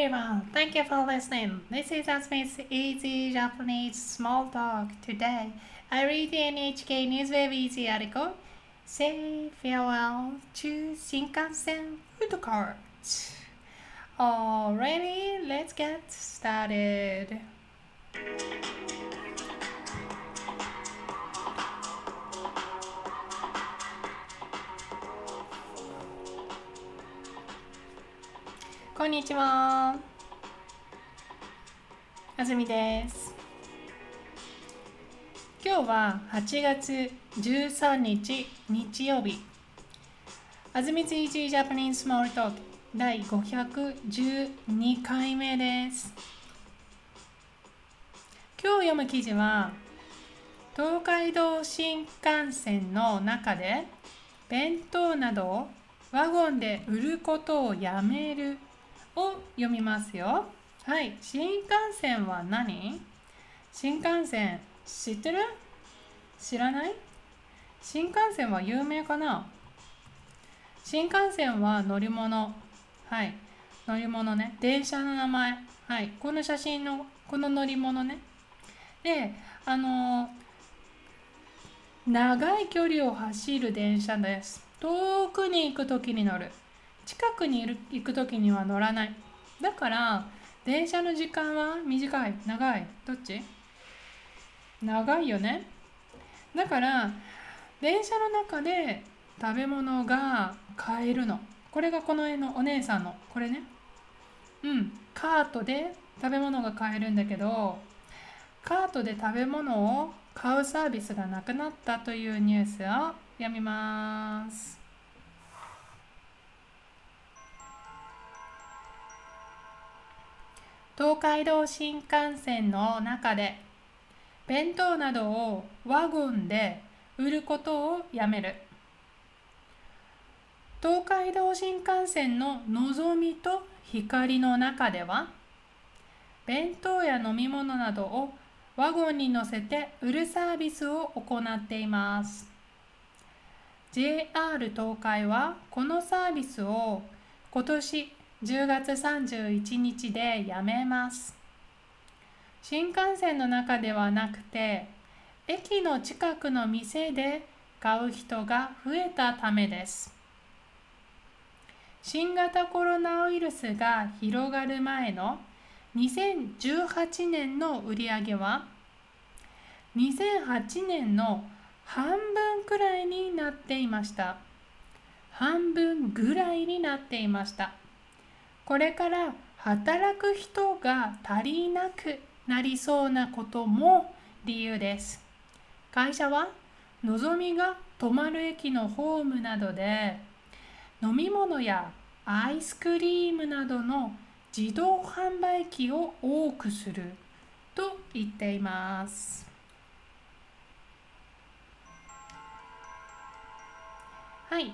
everyone, thank you for listening. This is Asmi's Easy Japanese Small Talk. Today, I read the NHK Newsweb Easy article. Say farewell to Shinkansen food court. Alrighty, let's get started. こんにちは。あずみです。今日は8月13日日曜日。あずみつ Easy Japanese Small Talk 第512回目です。今日読む記事は東海道新幹線の中で弁当などをワゴンで売ることをやめるを読みますよ。はい、新幹線は何？新幹線知ってる？知らない？新幹線は有名かな？新幹線は乗り物。はい、乗り物ね。電車の名前。はい、この写真のこの乗り物ね。で、あの長い距離を走る電車です。遠くに行くときに乗る。近くにいる行く時には乗らない。だから電車の時間は短い長い。どっち？長いよね。だから電車の中で食べ物が買えるの。これがこの絵のお姉さんのこれね。うん。カートで食べ物が買えるんだけどカートで食べ物を買うサービスがなくなったというニュースを読みます。東海道新幹線の中で弁当などをワゴンで売ることをやめる。東海道新幹線ののぞみと光の中では弁当や飲み物などをワゴンに乗せて売るサービスを行っています。JR 東海はこのサービスを今年10月31日でやめます。新幹線の中ではなくて駅の近くの店で買う人が増えたためです。新型コロナウイルスが広がる前の2018年の売り上げは2008年の半分くらいになっていました。半分ぐらいになっていました。これから働く人が足りなくなりそうなことも理由です。会社はのぞみが止まる駅のホームなどで飲み物やアイスクリームなどの自動販売機を多くすると言っています。はい。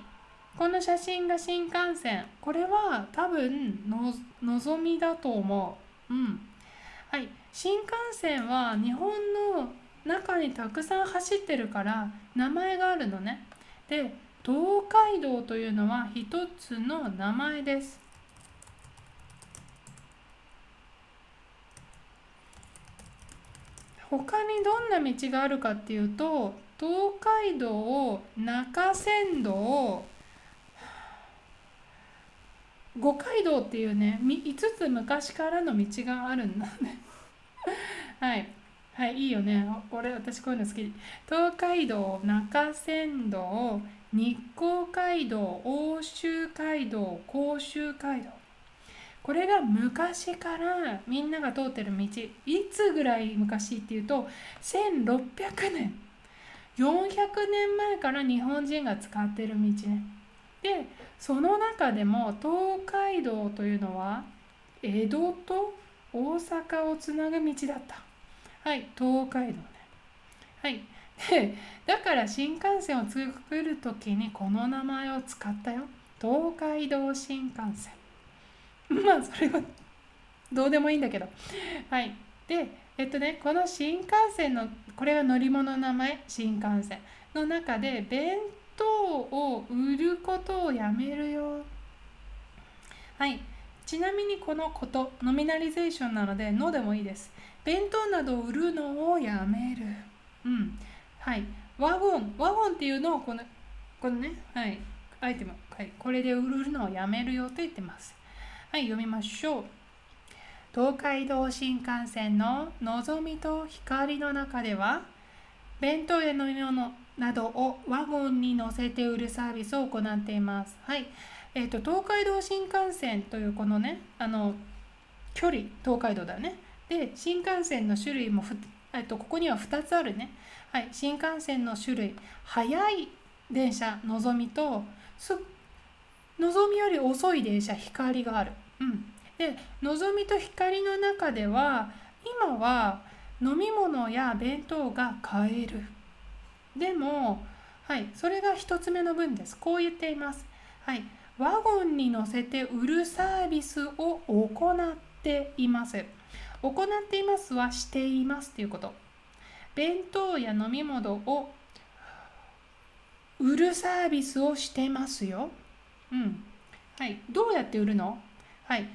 この写真が新幹線。これは多分ののぞみだと思う。うん。はい。新幹線は日本の中にたくさん走ってるから名前があるのね。で、東海道というのは一つの名前です。他にどんな道があるかっていうと東海道中山道五街道っていうね5つ昔からの道があるんだね。はい。はいいいよね。これ私こういうの好き。東海道中山道日光街道奥州街道甲州街道。これが昔からみんなが通ってる道。いつぐらい昔っていうと1600年。400年前から日本人が使ってる道ね。でその中でも東海道というのは江戸と大阪をつなぐ道だった。はい東海道ね。はい。でだから新幹線を作る時にこの名前を使ったよ。東海道新幹線。まあそれはどうでもいいんだけど。はい。でえっとねこの新幹線のこれが乗り物の名前新幹線の中で弁当を売ることをやめるよ。はい。ちなみにこのことノミナリゼーションなのでのでもいいです。弁当などを売るのをやめる。うん。はい。ワゴン。ワゴンっていうのをこのこのねはい。アイテム、はい、これで売るのをやめるよと言ってます。はい。読みましょう。東海道新幹線ののぞみと光の中では弁当や飲み物ななどをワゴンに乗せて売るサービスを行っています。はい。え、ー、と、東海道新幹線というこのね、あの、距離、東海道だね。で、新幹線の種類もえっ、ー、と、ここには2つあるね。はい。新幹線の種類、速い電車、のぞみと、のぞみより遅い電車、光がある。うん。で、のぞみと光の中では、今は飲み物や弁当が買える。でも、はい、それが1つ目の文です。こう言っています。はい、ワゴンに乗せて売るサービスを行っています。行っていますはしていますということ。弁当や飲み物を売るサービスをしてますよ。うん。はい。どうやって売るの？はい。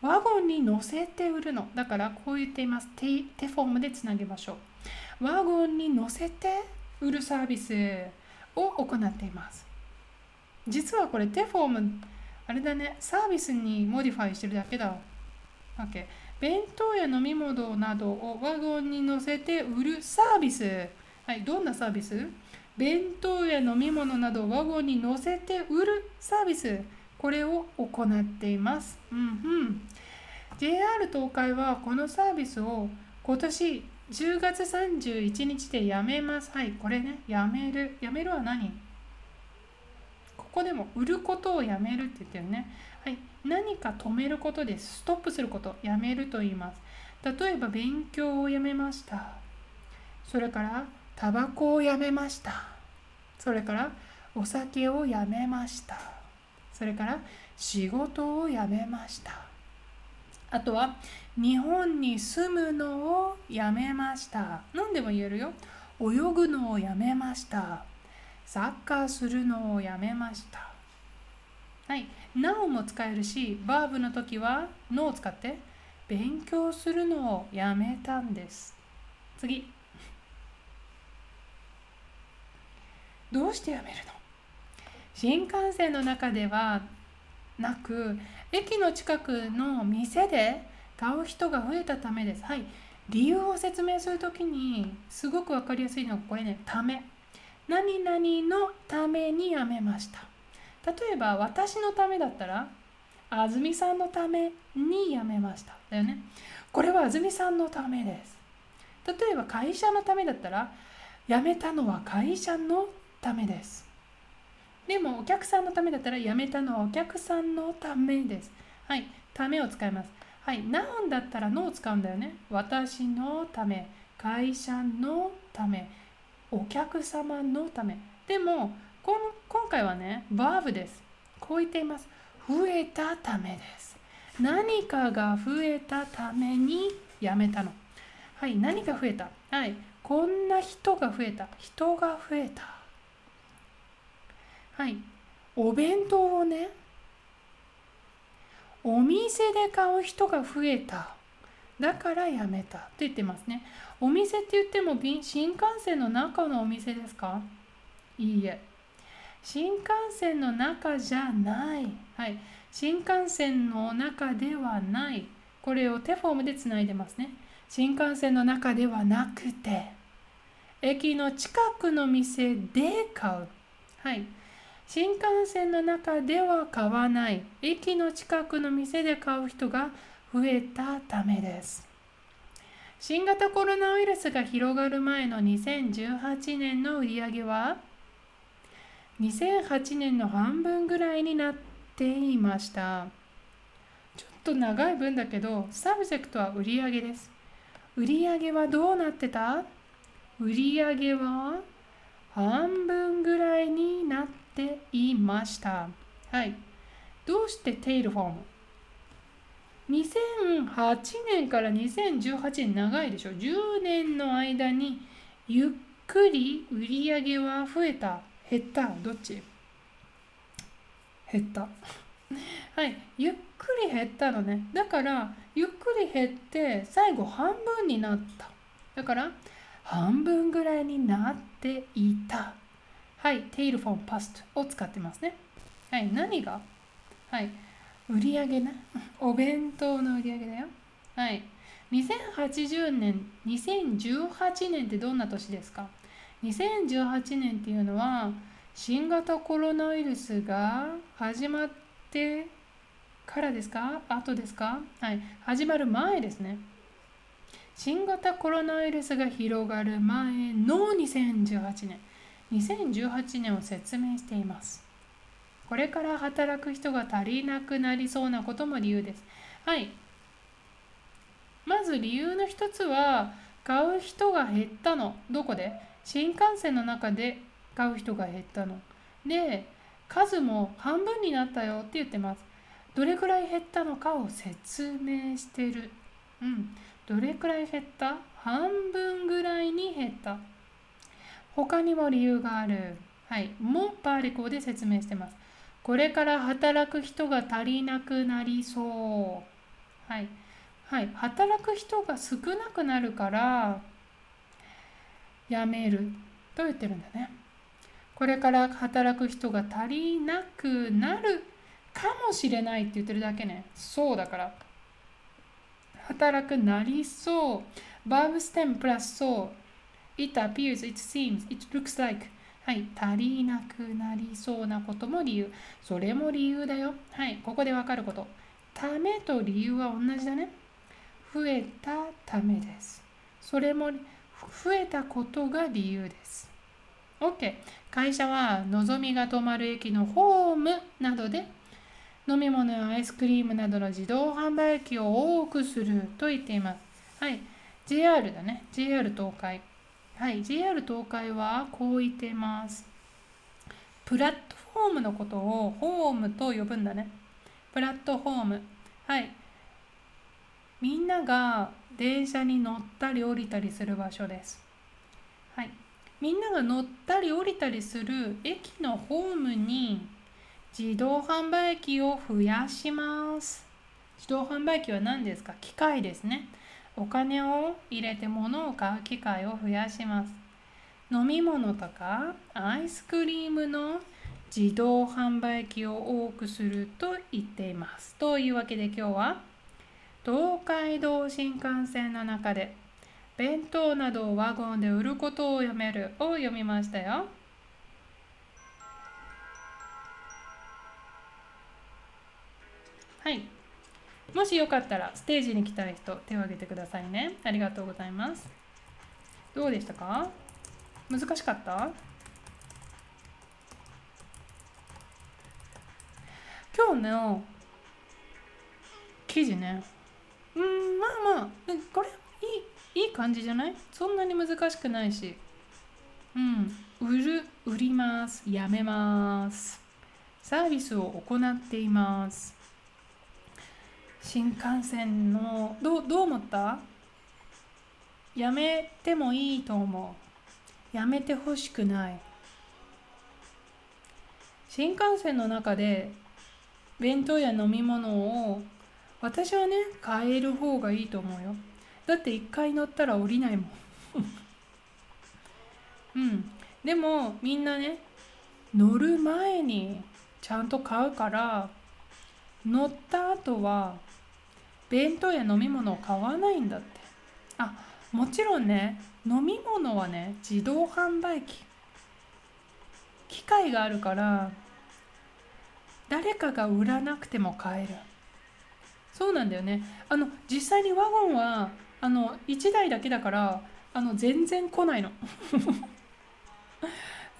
ワゴンに乗せて売るの。だからこう言っています。手手フォームでつなげましょう。ワゴンに乗せて売るサービスを行っています。実はこれて form、あれだね、サービスに modify してるだけだ。OK。弁当や飲み物などをワゴンに乗せて売るサービス。はい、どんなサービス？弁当や飲み物などワゴンに乗せて売るサービス。これを行っています。うんうん。JR 東海はこのサービスを今年10月31日でやめます。はい、これね、やめる。やめるは何？ここでも売ることをやめるって言ってるね。はい、何か止めることで。ストップすること、やめると言います。例えば、勉強をやめました。それから、タバコをやめました。それから、お酒をやめました。それから、仕事をやめました。あとは日本に住むのをやめました。何でも言えるよ。泳ぐのをやめました。サッカーするのをやめました。はい。なおも使えるしバーブの時はのを使って勉強するのをやめたんです。次。どうしてやめるの？新幹線の中ではなく駅の近くの店で買う人が増えたためです。はい。理由を説明するときにすごく分かりやすいのがこれね、ため。何々のためにやめました。例えば私のためだったら、安住さんのためにやめました。だよね。これは安住さんのためです。例えば会社のためだったら、辞めたのは会社のためです。でもお客さんのためだったらやめたのはお客さんのためです。はい、ためを使います。はい、ナウンだったらのを使うんだよね。私のため、会社のため、お客様のため。でも、この今回はね、バーブです。こう言っています。増えたためです。何かが増えたためにやめたの。はい、何か増えた？はい、こんな人が増えた。人が増えた。はい。お弁当をね、お店で買う人が増えた。だからやめたって言ってますね。お店って言っても新幹線の中のお店ですか？いいえ。新幹線の中じゃない。はい。新幹線の中ではない。これを手フォームでつないでますね。新幹線の中ではなくて、駅の近くの店で買う。はい。新幹線の中では買わない。駅の近くの店で買う人が増えたためです。新型コロナウイルスが広がる前の2018年の売り上げは2008年の半分ぐらいになっていました。ちょっと長い文だけど subject は売り上げです。売り上げはどうなってた？売り上げは半分ぐらいになっていました。はい。どうしてテイルフォーム ?2008 年から2018年長いでしょ ?10 年の間にゆっくり売り上げは増えた減った？どっち？減った。はいゆっくり減ったのねだからゆっくり減って最後半分になっただから半分ぐらいになっていたはいテイルフォンパストを使ってますね。はい何が？はい売り上げね。お弁当の売り上げだよ。はい2080年2018年ってどんな年ですか？2018年っていうのは新型コロナウイルスが始まってからですか？後ですか？はい始まる前ですね。新型コロナウイルスが広がる前の2018年。2018年を説明しています。これから働く人が足りなくなりそうなことも理由です。はい。まず理由の一つは買う人が減ったの。どこで？新幹線の中で買う人が減ったの。で数も半分になったよって言ってます。どれくらい減ったのかを説明してる。うん。どれくらい減った？半分ぐらいに減った。他にも理由があるはいもパーリコで説明してますこれから働く人が足りなくなりそうはいはい、働く人が少なくなるから辞めると言ってるんだね。これから働く人が足りなくなるかもしれないって言ってるだけね。そうだから。働くなりそう。バーブステムプラスそう。It appears, it seems, it looks like. はい。足りなくなりそうなことも理由。それも理由だよ。はい。ここでわかること。ためと理由は同じだね。増えたためです。それも増えたことが理由です。OK。会社はのぞみが止まる駅のホームなどで飲み物やアイスクリームなどの自動販売機を多くすると言っています。はい。JR だね。JR 東海。はい。JR 東海はこう言っています。プラットフォームのことをホームと呼ぶんだね。プラットフォーム。はい。みんなが電車に乗ったり降りたりする場所です。はい、みんなが乗ったり降りたりする駅のホームに自動販売機を増やします。自動販売機は何ですか？機械ですね。お金を入れて物を買う機会を増やします。飲み物とかアイスクリームの自動販売機を多くすると言っています。というわけで今日は東海道新幹線の中で弁当などをワゴンで売ることをやめるを読みましたよ。もしよかったらステージに来たい人手を挙げてくださいね。ありがとうございます。どうでしたか？難しかった？今日の記事ね。うんまあまあこれいいいい感じじゃない？そんなに難しくないし。うん売る売ります。やめます。サービスを行っています。新幹線のどどう思った？やめてもいいと思う。やめてほしくない。新幹線の中で弁当や飲み物を私はね変える方がいいと思うよ。だって1回乗ったら降りないもん。うん。でもみんなね乗る前にちゃんと買うから乗った後は弁当や飲み物を買わないんだって。あもちろんね飲み物はね自動販売機。機械があるから誰かが売らなくても買える。そうなんだよね。あの実際にワゴンはあの1台だけだからあの全然来ないの。だ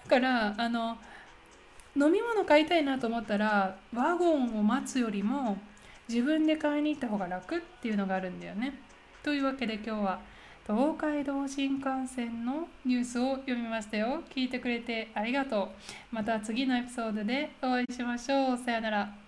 からあの飲み物買いたいなと思ったらワゴンを待つよりも自分で買いに行った方が楽っていうのがあるんだよね。というわけで今日は東海道新幹線のニュースを読みましたよ。聞いてくれてありがとう。また次のエピソードでお会いしましょう。さよなら。